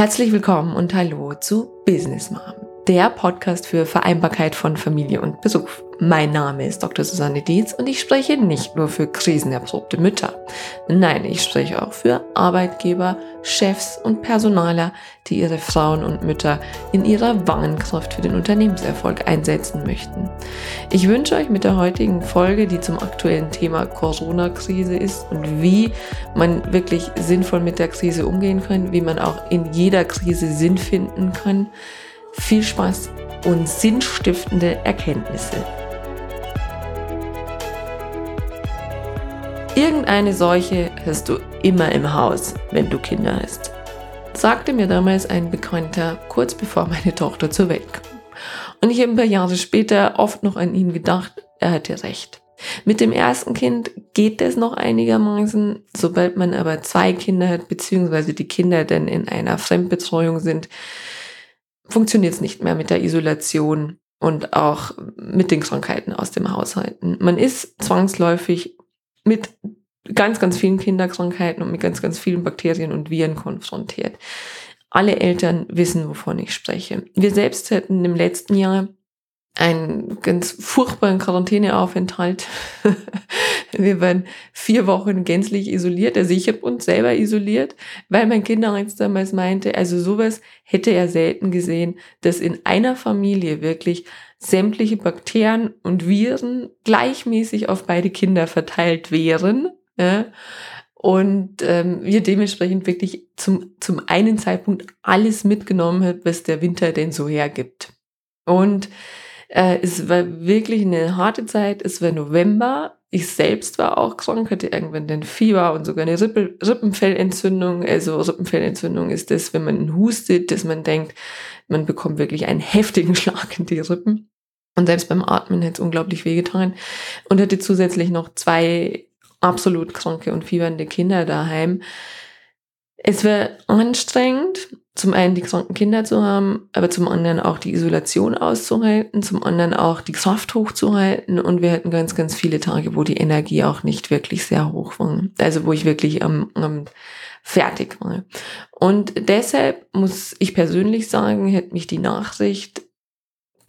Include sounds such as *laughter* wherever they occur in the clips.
Herzlich willkommen und hallo zu Business Mom, der Podcast für Vereinbarkeit von Familie und Beruf. Mein Name ist Dr. Susanne Dietz und ich spreche nicht nur für krisenerprobte Mütter. Nein, ich spreche auch für Arbeitgeber, Chefs und Personaler, die ihre Frauen und Mütter in ihrer wahren Kraft für den Unternehmenserfolg einsetzen möchten. Ich wünsche euch mit der heutigen Folge, die zum aktuellen Thema Corona-Krise ist und wie man wirklich sinnvoll mit der Krise umgehen kann, wie man auch in jeder Krise Sinn finden kann, viel Spaß und sinnstiftende Erkenntnisse. Irgendeine Seuche hast du immer im Haus, wenn du Kinder hast, sagte mir damals ein Bekannter kurz bevor meine Tochter zur Welt kam. Und ich habe ein paar Jahre später oft noch an ihn gedacht, er hatte recht. Mit dem ersten Kind geht es noch einigermaßen, sobald man aber zwei Kinder hat, beziehungsweise die Kinder dann in einer Fremdbetreuung sind, funktioniert es nicht mehr mit der Isolation und auch mit den Krankheiten aus dem Haushalten. Man ist zwangsläufig mit ganz, ganz vielen Kinderkrankheiten und mit ganz, ganz vielen Bakterien und Viren konfrontiert. Alle Eltern wissen, wovon ich spreche. Wir selbst hätten im letzten Jahr einen ganz furchtbaren Quarantäneaufenthalt. *laughs* wir waren vier Wochen gänzlich isoliert. Also ich habe uns selber isoliert, weil mein Kinderarzt damals meinte, also sowas hätte er selten gesehen, dass in einer Familie wirklich sämtliche Bakterien und Viren gleichmäßig auf beide Kinder verteilt wären. Ja? Und ähm, wir dementsprechend wirklich zum, zum einen Zeitpunkt alles mitgenommen hat, was der Winter denn so hergibt. Und äh, es war wirklich eine harte Zeit. Es war November. Ich selbst war auch krank, hatte irgendwann den Fieber und sogar eine Rippe, Rippenfellentzündung. Also Rippenfellentzündung ist das, wenn man hustet, dass man denkt, man bekommt wirklich einen *laughs* heftigen Schlag in die Rippen. Und selbst beim Atmen hätte es unglaublich wehgetan. Und hatte zusätzlich noch zwei absolut kranke und fiebernde Kinder daheim. Es war anstrengend, zum einen die kranken Kinder zu haben, aber zum anderen auch die Isolation auszuhalten, zum anderen auch die Kraft hochzuhalten und wir hatten ganz, ganz viele Tage, wo die Energie auch nicht wirklich sehr hoch war. Also wo ich wirklich am, am fertig war. Und deshalb muss ich persönlich sagen, hätte mich die Nachricht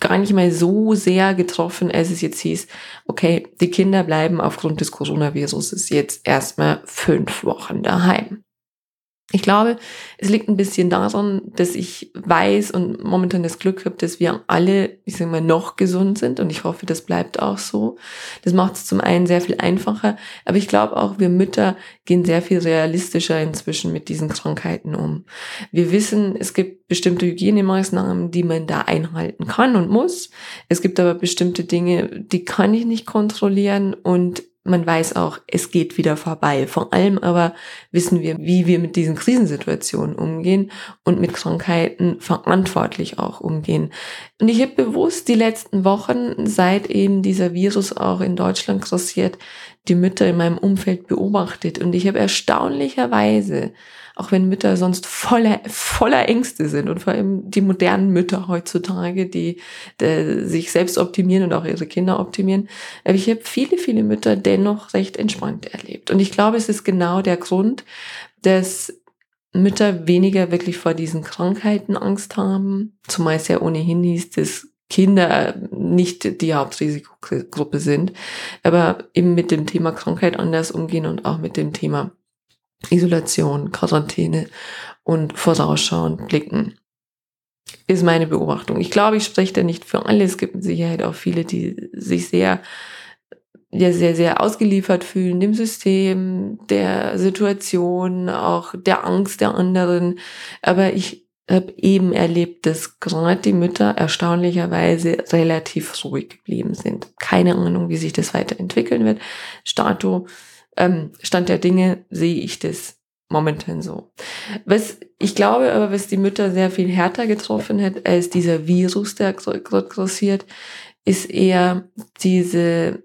gar nicht mal so sehr getroffen, als es jetzt hieß, okay, die Kinder bleiben aufgrund des Coronavirus jetzt erstmal fünf Wochen daheim. Ich glaube, es liegt ein bisschen daran, dass ich weiß und momentan das Glück habe, dass wir alle, ich sage mal, noch gesund sind und ich hoffe, das bleibt auch so. Das macht es zum einen sehr viel einfacher, aber ich glaube auch, wir Mütter gehen sehr viel realistischer inzwischen mit diesen Krankheiten um. Wir wissen, es gibt bestimmte Hygienemaßnahmen, die man da einhalten kann und muss. Es gibt aber bestimmte Dinge, die kann ich nicht kontrollieren und man weiß auch, es geht wieder vorbei. Vor allem aber wissen wir, wie wir mit diesen Krisensituationen umgehen und mit Krankheiten verantwortlich auch umgehen. Und ich habe bewusst die letzten Wochen, seit eben dieser Virus auch in Deutschland grassiert, die Mütter in meinem Umfeld beobachtet. Und ich habe erstaunlicherweise auch wenn Mütter sonst voller, voller Ängste sind und vor allem die modernen Mütter heutzutage, die, die sich selbst optimieren und auch ihre Kinder optimieren. Aber ich habe viele, viele Mütter dennoch recht entspannt erlebt. Und ich glaube, es ist genau der Grund, dass Mütter weniger wirklich vor diesen Krankheiten Angst haben, es ja ohnehin hieß, dass Kinder nicht die Hauptrisikogruppe sind, aber eben mit dem Thema Krankheit anders umgehen und auch mit dem Thema Isolation, Quarantäne und vorausschauend blicken. Ist meine Beobachtung. Ich glaube, ich spreche da nicht für alle. Es gibt mit Sicherheit auch viele, die sich sehr, ja, sehr, sehr ausgeliefert fühlen, dem System, der Situation, auch der Angst der anderen. Aber ich habe eben erlebt, dass gerade die Mütter erstaunlicherweise relativ ruhig geblieben sind. Keine Ahnung, wie sich das weiterentwickeln wird. Stato ähm, Stand der Dinge sehe ich das momentan so. Was ich glaube aber, was die Mütter sehr viel härter getroffen hat als dieser Virus, der grassiert, ist eher diese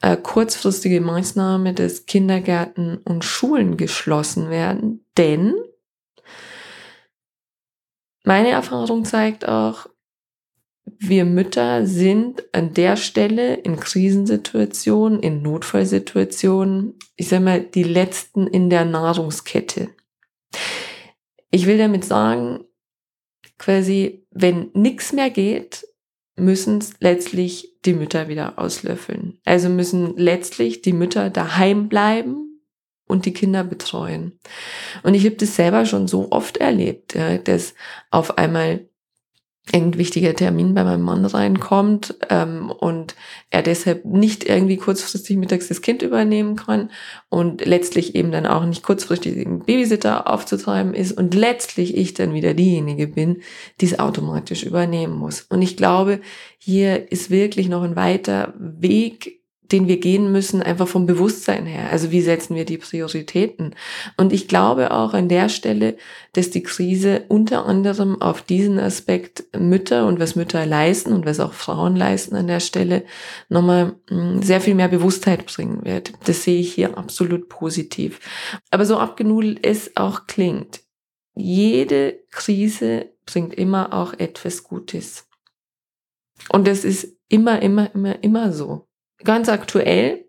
äh, kurzfristige Maßnahme, dass Kindergärten und Schulen geschlossen werden. Denn meine Erfahrung zeigt auch, wir Mütter sind an der Stelle in Krisensituationen, in Notfallsituationen, ich sag mal, die letzten in der Nahrungskette. Ich will damit sagen, quasi, wenn nichts mehr geht, müssen letztlich die Mütter wieder auslöffeln. Also müssen letztlich die Mütter daheim bleiben und die Kinder betreuen. Und ich habe das selber schon so oft erlebt, ja, dass auf einmal ein wichtiger Termin bei meinem Mann reinkommt ähm, und er deshalb nicht irgendwie kurzfristig mittags das Kind übernehmen kann und letztlich eben dann auch nicht kurzfristig den Babysitter aufzutreiben ist und letztlich ich dann wieder diejenige bin, die es automatisch übernehmen muss. Und ich glaube, hier ist wirklich noch ein weiter Weg den wir gehen müssen, einfach vom Bewusstsein her. Also wie setzen wir die Prioritäten? Und ich glaube auch an der Stelle, dass die Krise unter anderem auf diesen Aspekt Mütter und was Mütter leisten und was auch Frauen leisten an der Stelle nochmal hm, sehr viel mehr Bewusstheit bringen wird. Das sehe ich hier absolut positiv. Aber so abgenudelt es auch klingt, jede Krise bringt immer auch etwas Gutes. Und das ist immer, immer, immer, immer so ganz aktuell,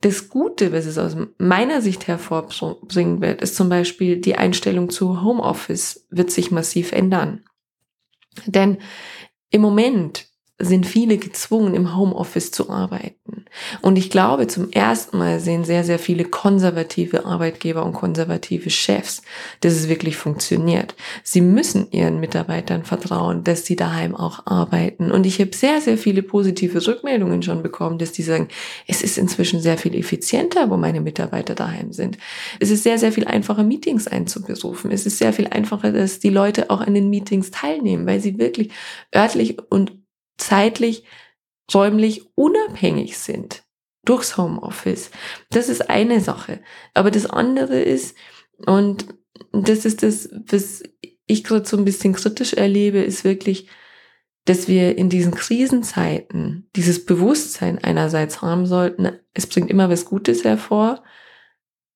das Gute, was es aus meiner Sicht hervorbringen wird, ist zum Beispiel die Einstellung zu Homeoffice wird sich massiv ändern. Denn im Moment sind viele gezwungen, im Homeoffice zu arbeiten. Und ich glaube, zum ersten Mal sehen sehr, sehr viele konservative Arbeitgeber und konservative Chefs, dass es wirklich funktioniert. Sie müssen ihren Mitarbeitern vertrauen, dass sie daheim auch arbeiten. Und ich habe sehr, sehr viele positive Rückmeldungen schon bekommen, dass die sagen, es ist inzwischen sehr viel effizienter, wo meine Mitarbeiter daheim sind. Es ist sehr, sehr viel einfacher, Meetings einzuberufen. Es ist sehr viel einfacher, dass die Leute auch an den Meetings teilnehmen, weil sie wirklich örtlich und zeitlich, räumlich unabhängig sind durchs Homeoffice. Das ist eine Sache. Aber das andere ist, und das ist das, was ich gerade so ein bisschen kritisch erlebe, ist wirklich, dass wir in diesen Krisenzeiten dieses Bewusstsein einerseits haben sollten, es bringt immer was Gutes hervor,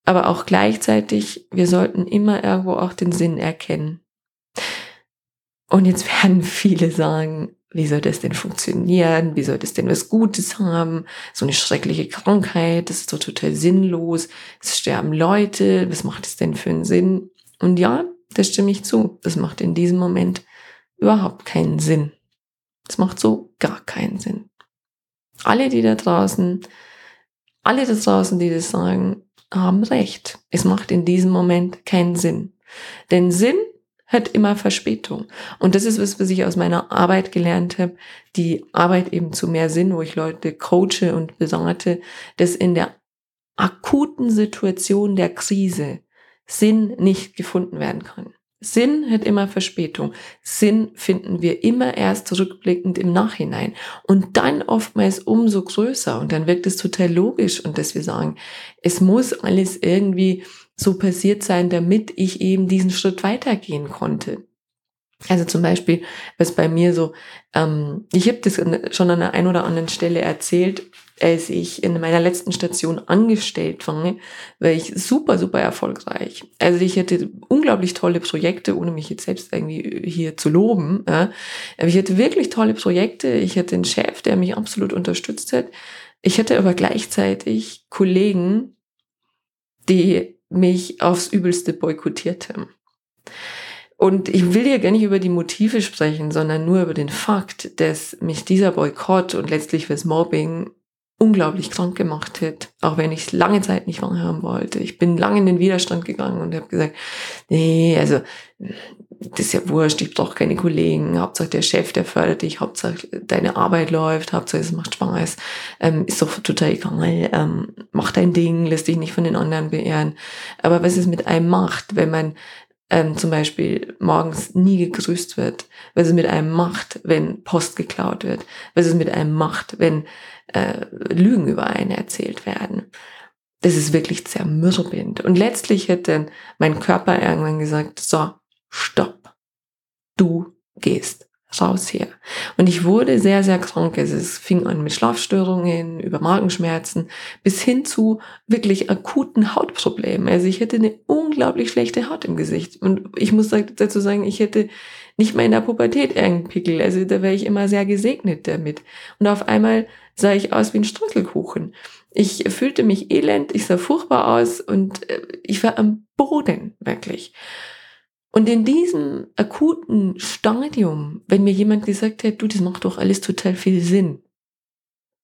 aber auch gleichzeitig, wir sollten immer irgendwo auch den Sinn erkennen. Und jetzt *laughs* werden viele sagen, wie soll das denn funktionieren? Wie soll das denn was Gutes haben? So eine schreckliche Krankheit, das ist doch total sinnlos. Es sterben Leute, was macht es denn für einen Sinn? Und ja, das stimme ich zu. Das macht in diesem Moment überhaupt keinen Sinn. Das macht so gar keinen Sinn. Alle, die da draußen, alle da draußen, die das sagen, haben recht. Es macht in diesem Moment keinen Sinn. Denn Sinn hat immer Verspätung. Und das ist was, was ich aus meiner Arbeit gelernt habe, die Arbeit eben zu mehr Sinn, wo ich Leute coache und berate, dass in der akuten Situation der Krise Sinn nicht gefunden werden kann. Sinn hat immer Verspätung. Sinn finden wir immer erst zurückblickend im Nachhinein und dann oftmals umso größer und dann wirkt es total logisch und dass wir sagen, es muss alles irgendwie so passiert sein, damit ich eben diesen Schritt weitergehen konnte. Also zum Beispiel, was bei mir so, ähm, ich habe das schon an der einen oder anderen Stelle erzählt, als ich in meiner letzten Station angestellt war, war ich super, super erfolgreich. Also ich hatte unglaublich tolle Projekte, ohne mich jetzt selbst irgendwie hier zu loben. Ja. Aber ich hatte wirklich tolle Projekte. Ich hatte einen Chef, der mich absolut unterstützt hat. Ich hatte aber gleichzeitig Kollegen, die mich aufs Übelste boykottiert haben. Und ich will hier gar nicht über die Motive sprechen, sondern nur über den Fakt, dass mich dieser Boykott und letztlich das Mobbing unglaublich krank gemacht hat, auch wenn ich es lange Zeit nicht wahrhaben wollte. Ich bin lange in den Widerstand gegangen und habe gesagt, nee, also das ist ja wurscht, ich brauche keine Kollegen, Hauptsache der Chef, der fördert dich, Hauptsache deine Arbeit läuft, Hauptsache es macht Spaß, ähm, ist doch total egal, ähm, mach dein Ding, lässt dich nicht von den anderen beehren. Aber was es mit einem macht, wenn man ähm, zum Beispiel morgens nie gegrüßt wird, was es mit einem macht, wenn Post geklaut wird, was es mit einem macht, wenn äh, Lügen über einen erzählt werden. Das ist wirklich zermürbend. Und letztlich dann mein Körper irgendwann gesagt, so, stopp. Du gehst raus hier. Und ich wurde sehr, sehr krank. Also es fing an mit Schlafstörungen, über Magenschmerzen, bis hin zu wirklich akuten Hautproblemen. Also ich hätte eine unglaublich schlechte Haut im Gesicht. Und ich muss dazu sagen, ich hätte nicht mal in der Pubertät irgendeinen Pickel. Also da wäre ich immer sehr gesegnet damit. Und auf einmal sah ich aus wie ein Streuselkuchen. Ich fühlte mich elend, ich sah furchtbar aus und äh, ich war am Boden, wirklich. Und in diesem akuten Stadium, wenn mir jemand gesagt hätte, du, das macht doch alles total viel Sinn,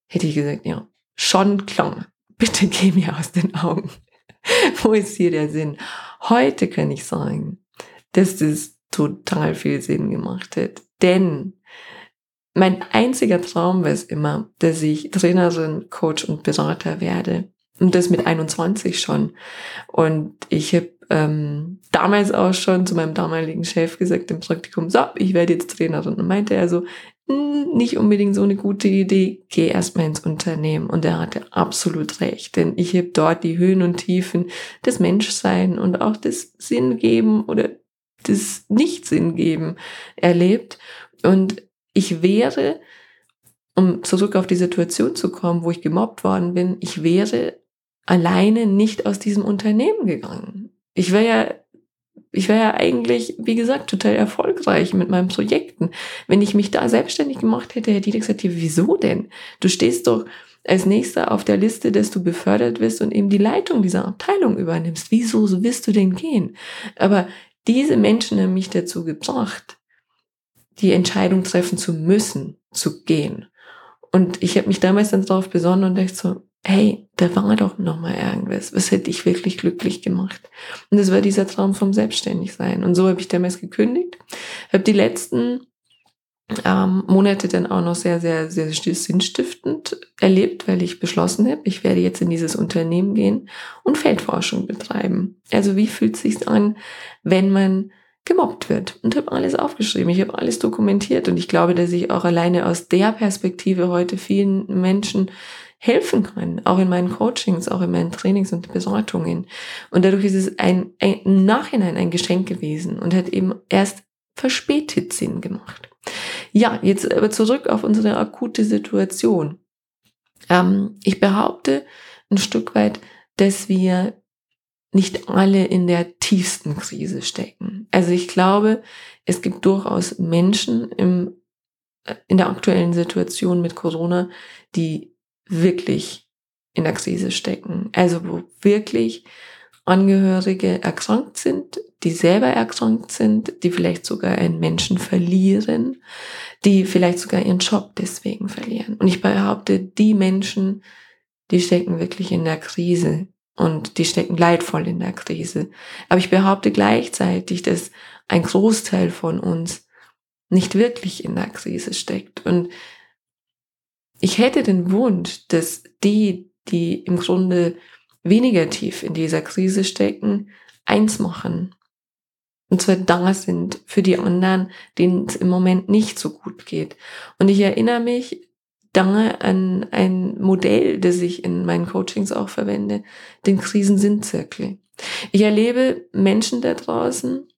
hätte ich gesagt, ja, schon klar, *laughs* bitte geh mir aus den Augen. *laughs* Wo ist hier der Sinn? Heute kann ich sagen, dass das total viel Sinn gemacht hat. Denn mein einziger Traum war es immer, dass ich Trainerin, Coach und Berater werde. Und das mit 21 schon. Und ich habe ähm, damals auch schon zu meinem damaligen Chef gesagt im Praktikum, so, ich werde jetzt Trainerin. Und meinte er so, hm, nicht unbedingt so eine gute Idee, geh erstmal ins Unternehmen. Und er hatte absolut recht, denn ich habe dort die Höhen und Tiefen des Menschsein und auch des Sinngeben oder des Nicht-Sinn erlebt. Und ich wäre, um zurück auf die Situation zu kommen, wo ich gemobbt worden bin, ich wäre alleine nicht aus diesem Unternehmen gegangen. Ich wäre ja, ich wäre ja eigentlich, wie gesagt, total erfolgreich mit meinen Projekten. Wenn ich mich da selbstständig gemacht hätte, hätte jeder gesagt, wieso denn? Du stehst doch als nächster auf der Liste, dass du befördert wirst und eben die Leitung dieser Abteilung übernimmst. Wieso wirst du denn gehen? Aber diese Menschen haben mich dazu gebracht, die Entscheidung treffen zu müssen, zu gehen. Und ich habe mich damals dann darauf besonnen und dachte so, hey, da war doch noch mal irgendwas. Was hätte ich wirklich glücklich gemacht? Und das war dieser Traum vom Selbstständigsein. Und so habe ich damals gekündigt, habe die letzten ähm, Monate dann auch noch sehr, sehr, sehr sinnstiftend erlebt, weil ich beschlossen habe, ich werde jetzt in dieses Unternehmen gehen und Feldforschung betreiben. Also wie fühlt es sich an, wenn man gemobbt wird und habe alles aufgeschrieben. Ich habe alles dokumentiert und ich glaube, dass ich auch alleine aus der Perspektive heute vielen Menschen helfen kann, auch in meinen Coachings, auch in meinen Trainings und Beratungen. Und dadurch ist es ein, ein im Nachhinein ein Geschenk gewesen und hat eben erst verspätet Sinn gemacht. Ja, jetzt aber zurück auf unsere akute Situation. Ähm, ich behaupte ein Stück weit, dass wir nicht alle in der tiefsten Krise stecken. Also ich glaube, es gibt durchaus Menschen im, äh, in der aktuellen Situation mit Corona, die wirklich in der Krise stecken. Also wo wirklich Angehörige erkrankt sind, die selber erkrankt sind, die vielleicht sogar einen Menschen verlieren, die vielleicht sogar ihren Job deswegen verlieren. Und ich behaupte, die Menschen, die stecken wirklich in der Krise und die stecken leidvoll in der Krise. Aber ich behaupte gleichzeitig, dass ein Großteil von uns nicht wirklich in der Krise steckt. Und ich hätte den Wunsch, dass die, die im Grunde weniger tief in dieser Krise stecken, eins machen. Und zwar da sind für die anderen, denen es im Moment nicht so gut geht. Und ich erinnere mich da an ein Modell, das ich in meinen Coachings auch verwende, den Krisensinnzirkel. Ich erlebe Menschen da draußen,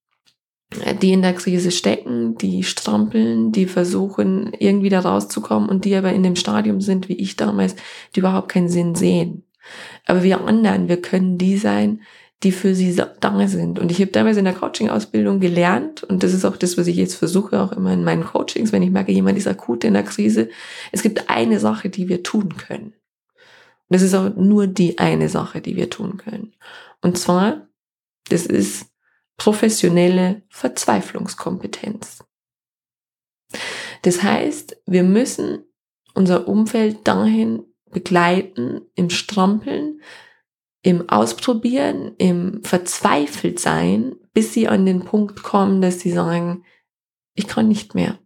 die in der Krise stecken, die strampeln, die versuchen irgendwie da rauszukommen und die aber in dem Stadium sind, wie ich damals, die überhaupt keinen Sinn sehen. Aber wir anderen, wir können die sein, die für sie da sind. Und ich habe damals in der Coaching-Ausbildung gelernt, und das ist auch das, was ich jetzt versuche, auch immer in meinen Coachings, wenn ich merke, jemand ist akut in der Krise, es gibt eine Sache, die wir tun können. Und das ist auch nur die eine Sache, die wir tun können. Und zwar, das ist professionelle Verzweiflungskompetenz. Das heißt, wir müssen unser Umfeld dahin begleiten, im Strampeln, im Ausprobieren, im Verzweifeltsein, bis sie an den Punkt kommen, dass sie sagen, ich kann nicht mehr.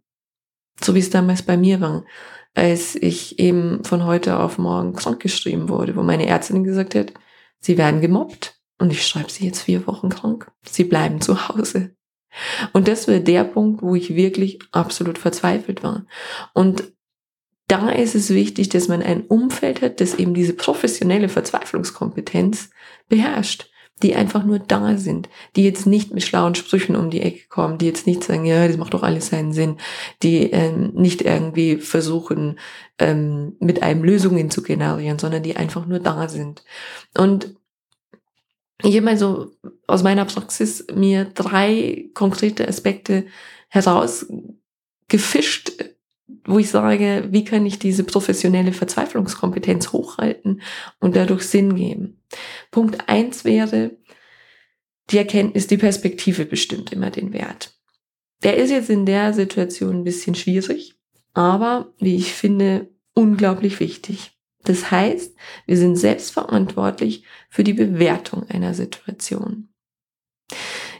So wie es damals bei mir war, als ich eben von heute auf morgen krankgeschrieben wurde, wo meine Ärztin gesagt hat, sie werden gemobbt und ich schreibe sie jetzt vier Wochen krank. Sie bleiben zu Hause. Und das war der Punkt, wo ich wirklich absolut verzweifelt war. Und da ist es wichtig, dass man ein Umfeld hat, das eben diese professionelle Verzweiflungskompetenz beherrscht, die einfach nur da sind, die jetzt nicht mit schlauen Sprüchen um die Ecke kommen, die jetzt nicht sagen, ja, das macht doch alles seinen Sinn, die ähm, nicht irgendwie versuchen, ähm, mit einem Lösungen zu generieren, sondern die einfach nur da sind. Und ich habe mal so aus meiner Praxis mir drei konkrete Aspekte herausgefischt, wo ich sage, wie kann ich diese professionelle Verzweiflungskompetenz hochhalten und dadurch Sinn geben. Punkt eins wäre, die Erkenntnis, die Perspektive bestimmt immer den Wert. Der ist jetzt in der Situation ein bisschen schwierig, aber wie ich finde, unglaublich wichtig. Das heißt, wir sind selbstverantwortlich für die Bewertung einer Situation.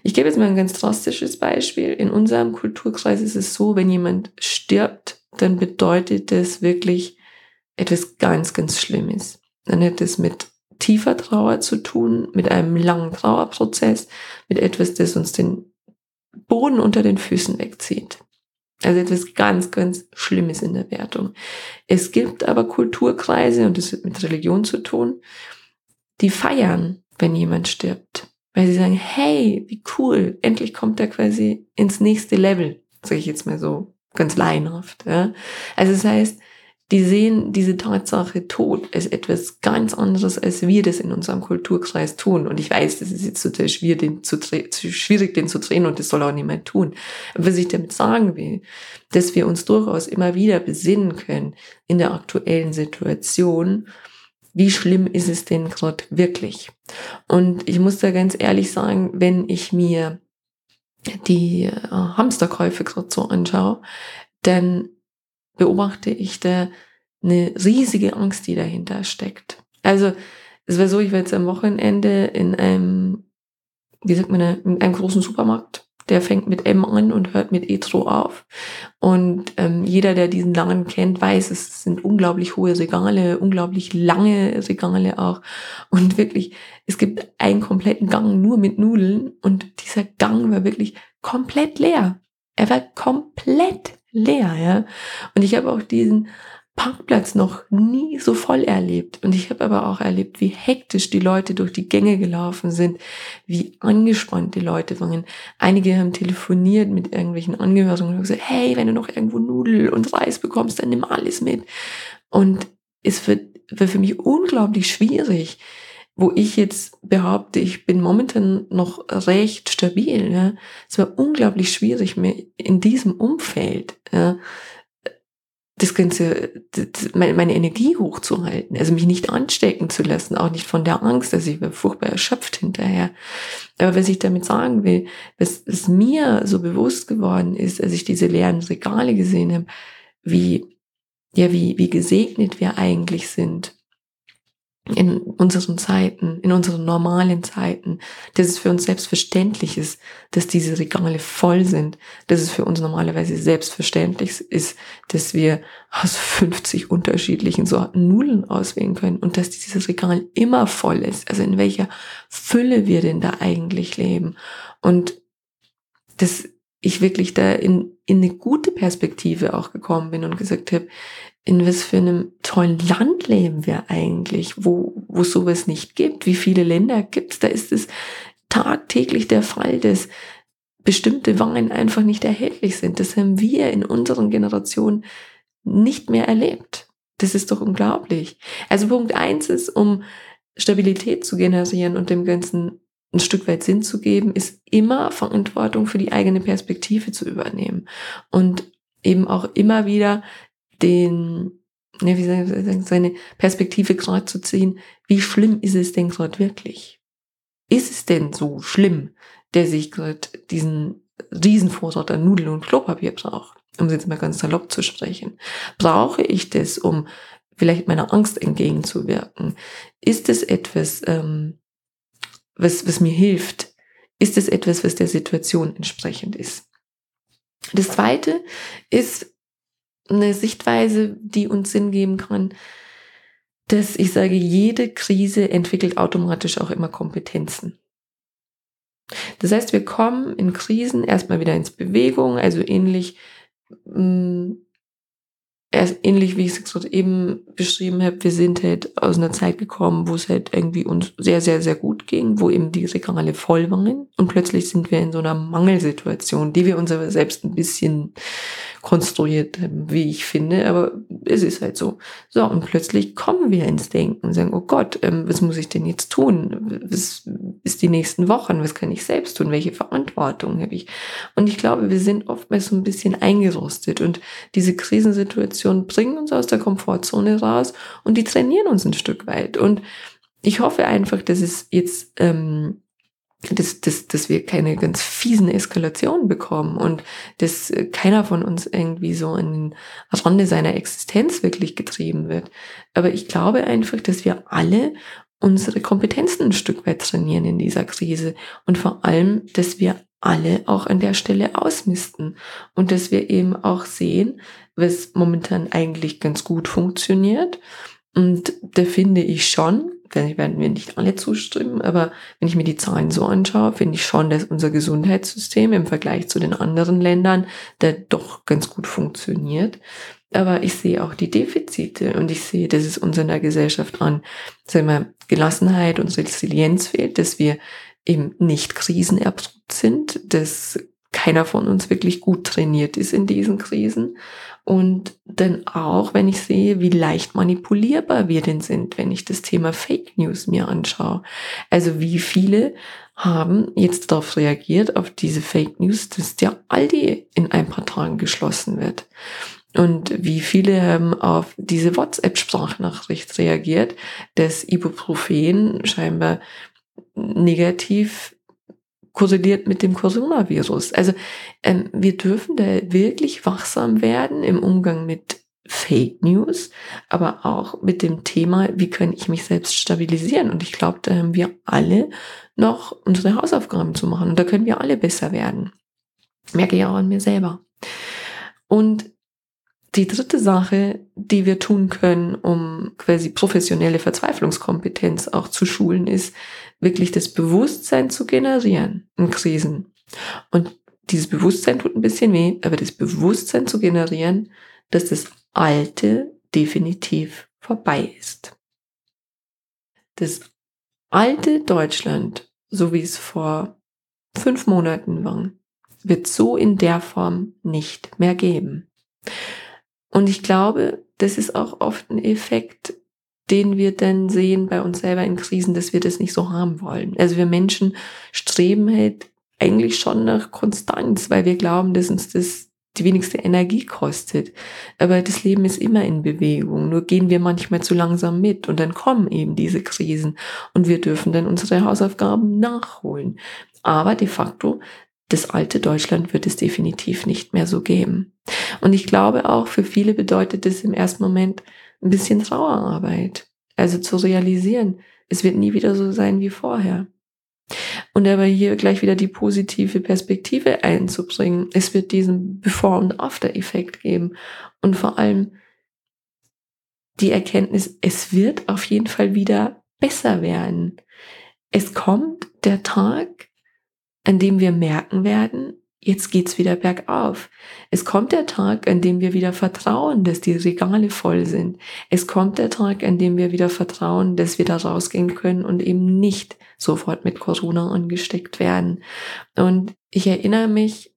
Ich gebe jetzt mal ein ganz drastisches Beispiel. In unserem Kulturkreis ist es so, wenn jemand stirbt, dann bedeutet das wirklich etwas ganz, ganz Schlimmes. Dann hat es mit tiefer Trauer zu tun, mit einem langen Trauerprozess, mit etwas, das uns den Boden unter den Füßen wegzieht. Also etwas ganz, ganz Schlimmes in der Wertung. Es gibt aber Kulturkreise, und das hat mit Religion zu tun, die feiern, wenn jemand stirbt. Weil sie sagen, hey, wie cool, endlich kommt er quasi ins nächste Level, sage ich jetzt mal so ganz laienhaft. Ja? Also das heißt, die sehen diese Tatsache Tod als etwas ganz anderes, als wir das in unserem Kulturkreis tun. Und ich weiß, das ist jetzt total schwierig, den zu, schwierig, den zu drehen und das soll auch niemand tun. Aber was ich damit sagen will, dass wir uns durchaus immer wieder besinnen können in der aktuellen Situation, wie schlimm ist es denn gerade wirklich? Und ich muss da ganz ehrlich sagen, wenn ich mir die äh, Hamsterkäufe gerade so anschaue, dann beobachte ich da eine riesige Angst, die dahinter steckt. Also es war so, ich war jetzt am Wochenende in einem, wie sagt man, in einem großen Supermarkt. Der fängt mit M an und hört mit Etro auf. Und ähm, jeder, der diesen Laden kennt, weiß, es sind unglaublich hohe Regale, unglaublich lange Regale auch. Und wirklich, es gibt einen kompletten Gang nur mit Nudeln. Und dieser Gang war wirklich komplett leer. Er war komplett leer, ja. Und ich habe auch diesen Parkplatz noch nie so voll erlebt. Und ich habe aber auch erlebt, wie hektisch die Leute durch die Gänge gelaufen sind, wie angespannt die Leute waren. Einige haben telefoniert mit irgendwelchen Angehörigen und gesagt, hey, wenn du noch irgendwo Nudel und Reis bekommst, dann nimm alles mit. Und es wird, wird für mich unglaublich schwierig, wo ich jetzt behaupte, ich bin momentan noch recht stabil. Ja. Es war unglaublich schwierig, mir in diesem Umfeld ja, das Ganze, das, meine Energie hochzuhalten, also mich nicht anstecken zu lassen, auch nicht von der Angst, dass ich furchtbar erschöpft hinterher. Aber was ich damit sagen will, was, was mir so bewusst geworden ist, als ich diese leeren Regale gesehen habe, wie, ja, wie, wie gesegnet wir eigentlich sind in unseren Zeiten, in unseren normalen Zeiten, dass es für uns selbstverständlich ist, dass diese Regale voll sind, dass es für uns normalerweise selbstverständlich ist, dass wir aus 50 unterschiedlichen Sorten Nudeln auswählen können und dass dieses Regal immer voll ist. Also in welcher Fülle wir denn da eigentlich leben. Und dass ich wirklich da in, in eine gute Perspektive auch gekommen bin und gesagt habe, in was für einem tollen Land leben wir eigentlich, wo, wo sowas nicht gibt. Wie viele Länder gibt es? Da ist es tagtäglich der Fall, dass bestimmte Waren einfach nicht erhältlich sind. Das haben wir in unseren Generationen nicht mehr erlebt. Das ist doch unglaublich. Also Punkt eins ist, um Stabilität zu generieren und dem Ganzen ein Stück weit Sinn zu geben, ist immer Verantwortung für die eigene Perspektive zu übernehmen und eben auch immer wieder den, ja, wie sagen, seine Perspektive gerade zu ziehen, wie schlimm ist es denn gerade wirklich? Ist es denn so schlimm, der sich gerade diesen Riesenvorrat an Nudeln und Klopapier braucht? Um es jetzt mal ganz salopp zu sprechen. Brauche ich das, um vielleicht meiner Angst entgegenzuwirken? Ist es etwas, ähm, was, was mir hilft? Ist es etwas, was der Situation entsprechend ist? Das zweite ist, eine Sichtweise, die uns Sinn geben kann, dass ich sage, jede Krise entwickelt automatisch auch immer Kompetenzen. Das heißt, wir kommen in Krisen erstmal wieder ins Bewegung, also ähnlich mm, erst ähnlich wie ich es gerade eben beschrieben habe, wir sind halt aus einer Zeit gekommen, wo es halt irgendwie uns sehr, sehr, sehr gut ging, wo eben die Regale voll waren. Und plötzlich sind wir in so einer Mangelsituation, die wir uns aber selbst ein bisschen konstruiert wie ich finde, aber es ist halt so. So, und plötzlich kommen wir ins Denken und sagen, oh Gott, ähm, was muss ich denn jetzt tun? Was ist die nächsten Wochen? Was kann ich selbst tun? Welche Verantwortung habe ich? Und ich glaube, wir sind oftmals so ein bisschen eingerostet und diese Krisensituation Situationen bringen uns aus der Komfortzone raus und die trainieren uns ein Stück weit. Und ich hoffe einfach, dass es jetzt ähm, dass, dass, dass wir keine ganz fiesen Eskalationen bekommen und dass keiner von uns irgendwie so an den Rande seiner Existenz wirklich getrieben wird. Aber ich glaube einfach, dass wir alle unsere Kompetenzen ein Stück weit trainieren in dieser Krise und vor allem, dass wir alle auch an der Stelle ausmisten und dass wir eben auch sehen, was momentan eigentlich ganz gut funktioniert. Und da finde ich schon, werden wir nicht alle zustimmen, aber wenn ich mir die Zahlen so anschaue, finde ich schon, dass unser Gesundheitssystem im Vergleich zu den anderen Ländern da doch ganz gut funktioniert. Aber ich sehe auch die Defizite und ich sehe, dass es uns in der Gesellschaft an, wir, Gelassenheit und Resilienz fehlt, dass wir eben nicht krisenerprobt sind, dass keiner von uns wirklich gut trainiert ist in diesen Krisen. Und dann auch, wenn ich sehe, wie leicht manipulierbar wir denn sind, wenn ich das Thema Fake News mir anschaue. Also wie viele haben jetzt darauf reagiert, auf diese Fake News, dass der Aldi in ein paar Tagen geschlossen wird. Und wie viele haben auf diese WhatsApp-Sprachnachricht reagiert, dass Ibuprofen scheinbar negativ korreliert mit dem Coronavirus. Also ähm, wir dürfen da wirklich wachsam werden im Umgang mit Fake News, aber auch mit dem Thema, wie kann ich mich selbst stabilisieren. Und ich glaube, da haben wir alle noch unsere Hausaufgaben zu machen. Und da können wir alle besser werden. Merke ich auch an mir selber. Und die dritte Sache, die wir tun können, um quasi professionelle Verzweiflungskompetenz auch zu schulen, ist wirklich das Bewusstsein zu generieren in Krisen. Und dieses Bewusstsein tut ein bisschen weh, aber das Bewusstsein zu generieren, dass das Alte definitiv vorbei ist. Das alte Deutschland, so wie es vor fünf Monaten war, wird so in der Form nicht mehr geben. Und ich glaube, das ist auch oft ein Effekt, den wir dann sehen bei uns selber in Krisen, dass wir das nicht so haben wollen. Also wir Menschen streben halt eigentlich schon nach Konstanz, weil wir glauben, dass uns das die wenigste Energie kostet. Aber das Leben ist immer in Bewegung. Nur gehen wir manchmal zu langsam mit und dann kommen eben diese Krisen und wir dürfen dann unsere Hausaufgaben nachholen. Aber de facto das alte Deutschland wird es definitiv nicht mehr so geben. Und ich glaube auch, für viele bedeutet es im ersten Moment ein bisschen Trauerarbeit. Also zu realisieren, es wird nie wieder so sein wie vorher. Und aber hier gleich wieder die positive Perspektive einzubringen. Es wird diesen Before- und After-Effekt geben. Und vor allem die Erkenntnis, es wird auf jeden Fall wieder besser werden. Es kommt der Tag, an dem wir merken werden, jetzt geht's wieder bergauf. Es kommt der Tag, an dem wir wieder vertrauen, dass die Regale voll sind. Es kommt der Tag, an dem wir wieder vertrauen, dass wir da rausgehen können und eben nicht sofort mit Corona angesteckt werden. Und ich erinnere mich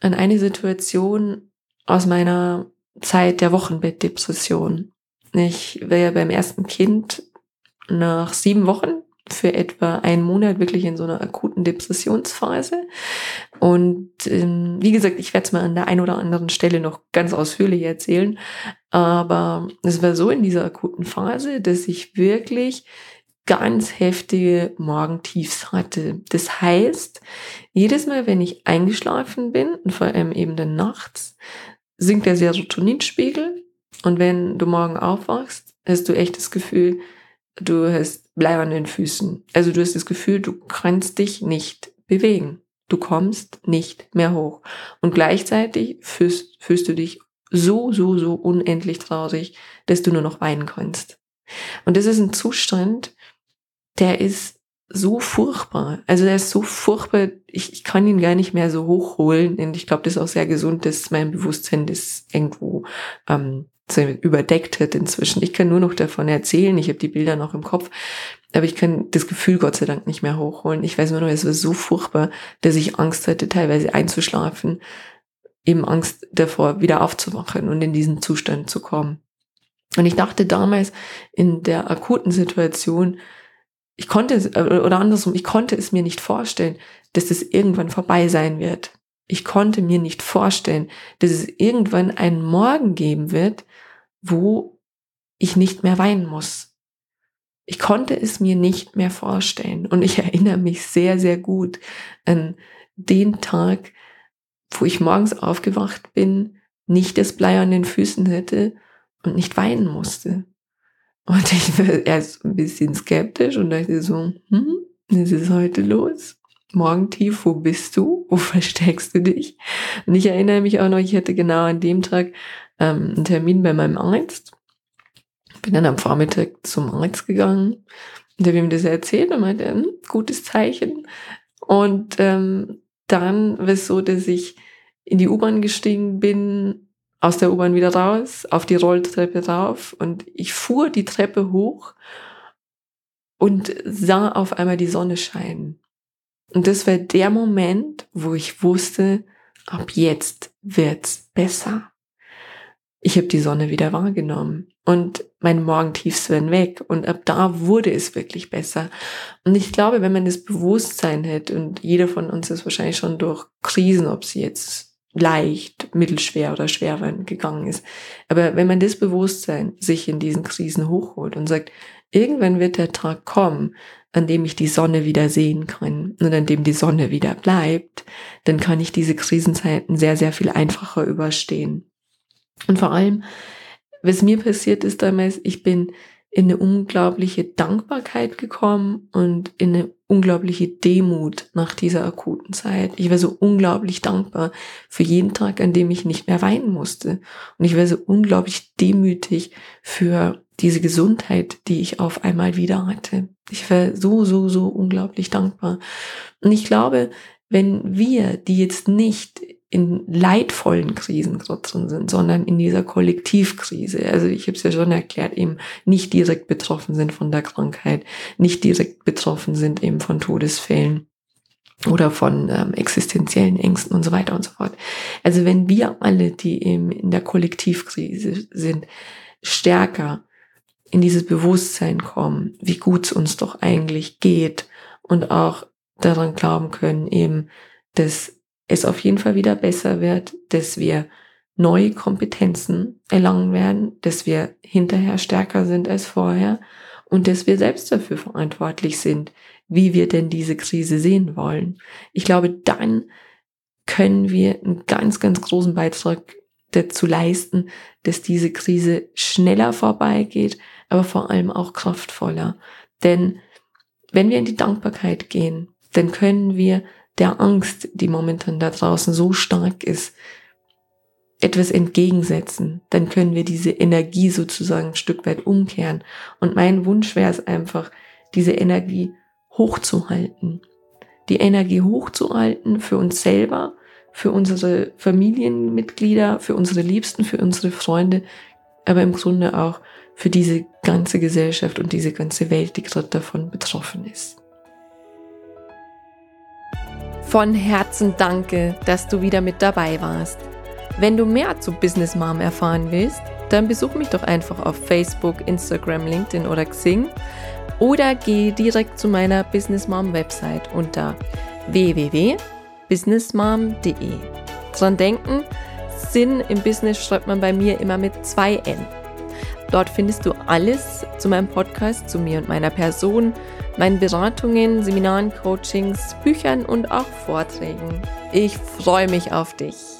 an eine Situation aus meiner Zeit der Wochenbettdepression. Ich war ja beim ersten Kind nach sieben Wochen für etwa einen Monat wirklich in so einer akuten Depressionsphase. Und ähm, wie gesagt, ich werde es mal an der einen oder anderen Stelle noch ganz ausführlich erzählen. Aber es war so in dieser akuten Phase, dass ich wirklich ganz heftige Morgentiefs hatte. Das heißt, jedes Mal, wenn ich eingeschlafen bin, und vor allem eben dann nachts, sinkt der Serotoninspiegel. Und wenn du morgen aufwachst, hast du echt das Gefühl, du hast Blei an den Füßen. Also du hast das Gefühl, du kannst dich nicht bewegen. Du kommst nicht mehr hoch. Und gleichzeitig fühlst, fühlst du dich so, so, so unendlich traurig, dass du nur noch weinen kannst. Und das ist ein Zustand, der ist so furchtbar. Also der ist so furchtbar, ich, ich kann ihn gar nicht mehr so hochholen. Und ich glaube, das ist auch sehr gesund, dass mein Bewusstsein das irgendwo ähm, überdeckt hat inzwischen. Ich kann nur noch davon erzählen, ich habe die Bilder noch im Kopf, aber ich kann das Gefühl Gott sei Dank nicht mehr hochholen. Ich weiß nur noch, es war so furchtbar, dass ich Angst hatte, teilweise einzuschlafen, eben Angst davor, wieder aufzuwachen und in diesen Zustand zu kommen. Und ich dachte damals in der akuten Situation, ich konnte es, oder andersrum, ich konnte es mir nicht vorstellen, dass es irgendwann vorbei sein wird. Ich konnte mir nicht vorstellen, dass es irgendwann einen Morgen geben wird, wo ich nicht mehr weinen muss. Ich konnte es mir nicht mehr vorstellen. Und ich *laughs* erinnere mich sehr, sehr gut an den Tag, wo ich morgens aufgewacht bin, nicht das Blei an den Füßen hätte und nicht weinen musste. Und *laughs* ich war erst ein bisschen skeptisch und dachte so, hm, was ist heute los? Morgentief, wo bist du? Wo *laughs* versteckst du dich? Und ich erinnere mich auch noch, ich hatte genau an dem Tag ähm, einen Termin bei meinem Arzt. Bin dann am Vormittag zum Arzt gegangen und der habe ihm das erzählt und meinte, hm, gutes Zeichen. Und ähm, dann war es so, dass ich in die U-Bahn gestiegen bin, aus der U-Bahn wieder raus, auf die Rolltreppe rauf und ich fuhr die Treppe hoch und sah auf einmal die Sonne scheinen. Und das war der Moment, wo ich wusste, ab jetzt wird's besser. Ich habe die Sonne wieder wahrgenommen und mein Morgentiefs waren weg und ab da wurde es wirklich besser. Und ich glaube, wenn man das Bewusstsein hat und jeder von uns ist wahrscheinlich schon durch Krisen, ob sie jetzt leicht, mittelschwer oder schwer gegangen ist. Aber wenn man das Bewusstsein sich in diesen Krisen hochholt und sagt, irgendwann wird der Tag kommen, an dem ich die Sonne wieder sehen kann und an dem die Sonne wieder bleibt, dann kann ich diese Krisenzeiten sehr, sehr viel einfacher überstehen. Und vor allem, was mir passiert ist damals, ich bin in eine unglaubliche Dankbarkeit gekommen und in eine unglaubliche Demut nach dieser akuten Zeit. Ich war so unglaublich dankbar für jeden Tag, an dem ich nicht mehr weinen musste. Und ich war so unglaublich demütig für diese Gesundheit, die ich auf einmal wieder hatte. Ich war so, so, so unglaublich dankbar. Und ich glaube, wenn wir, die jetzt nicht in leidvollen Krisen drin sind, sondern in dieser Kollektivkrise. Also ich habe es ja schon erklärt, eben nicht direkt betroffen sind von der Krankheit, nicht direkt betroffen sind eben von Todesfällen oder von ähm, existenziellen Ängsten und so weiter und so fort. Also wenn wir alle, die eben in der Kollektivkrise sind, stärker in dieses Bewusstsein kommen, wie gut es uns doch eigentlich geht und auch daran glauben können, eben, dass es auf jeden Fall wieder besser wird, dass wir neue Kompetenzen erlangen werden, dass wir hinterher stärker sind als vorher und dass wir selbst dafür verantwortlich sind, wie wir denn diese Krise sehen wollen. Ich glaube, dann können wir einen ganz, ganz großen Beitrag dazu leisten, dass diese Krise schneller vorbeigeht, aber vor allem auch kraftvoller. Denn wenn wir in die Dankbarkeit gehen, dann können wir der Angst, die momentan da draußen so stark ist, etwas entgegensetzen. Dann können wir diese Energie sozusagen ein Stück weit umkehren. Und mein Wunsch wäre es einfach, diese Energie hochzuhalten. Die Energie hochzuhalten für uns selber, für unsere Familienmitglieder, für unsere Liebsten, für unsere Freunde, aber im Grunde auch für diese ganze Gesellschaft und diese ganze Welt, die gerade davon betroffen ist. Von Herzen danke, dass du wieder mit dabei warst. Wenn du mehr zu Business Mom erfahren willst, dann besuch mich doch einfach auf Facebook, Instagram, LinkedIn oder Xing oder geh direkt zu meiner Business Mom Website unter www.businessmom.de. Dran denken, Sinn im Business schreibt man bei mir immer mit zwei N. Dort findest du alles zu meinem Podcast, zu mir und meiner Person, meinen Beratungen, Seminaren, Coachings, Büchern und auch Vorträgen. Ich freue mich auf dich.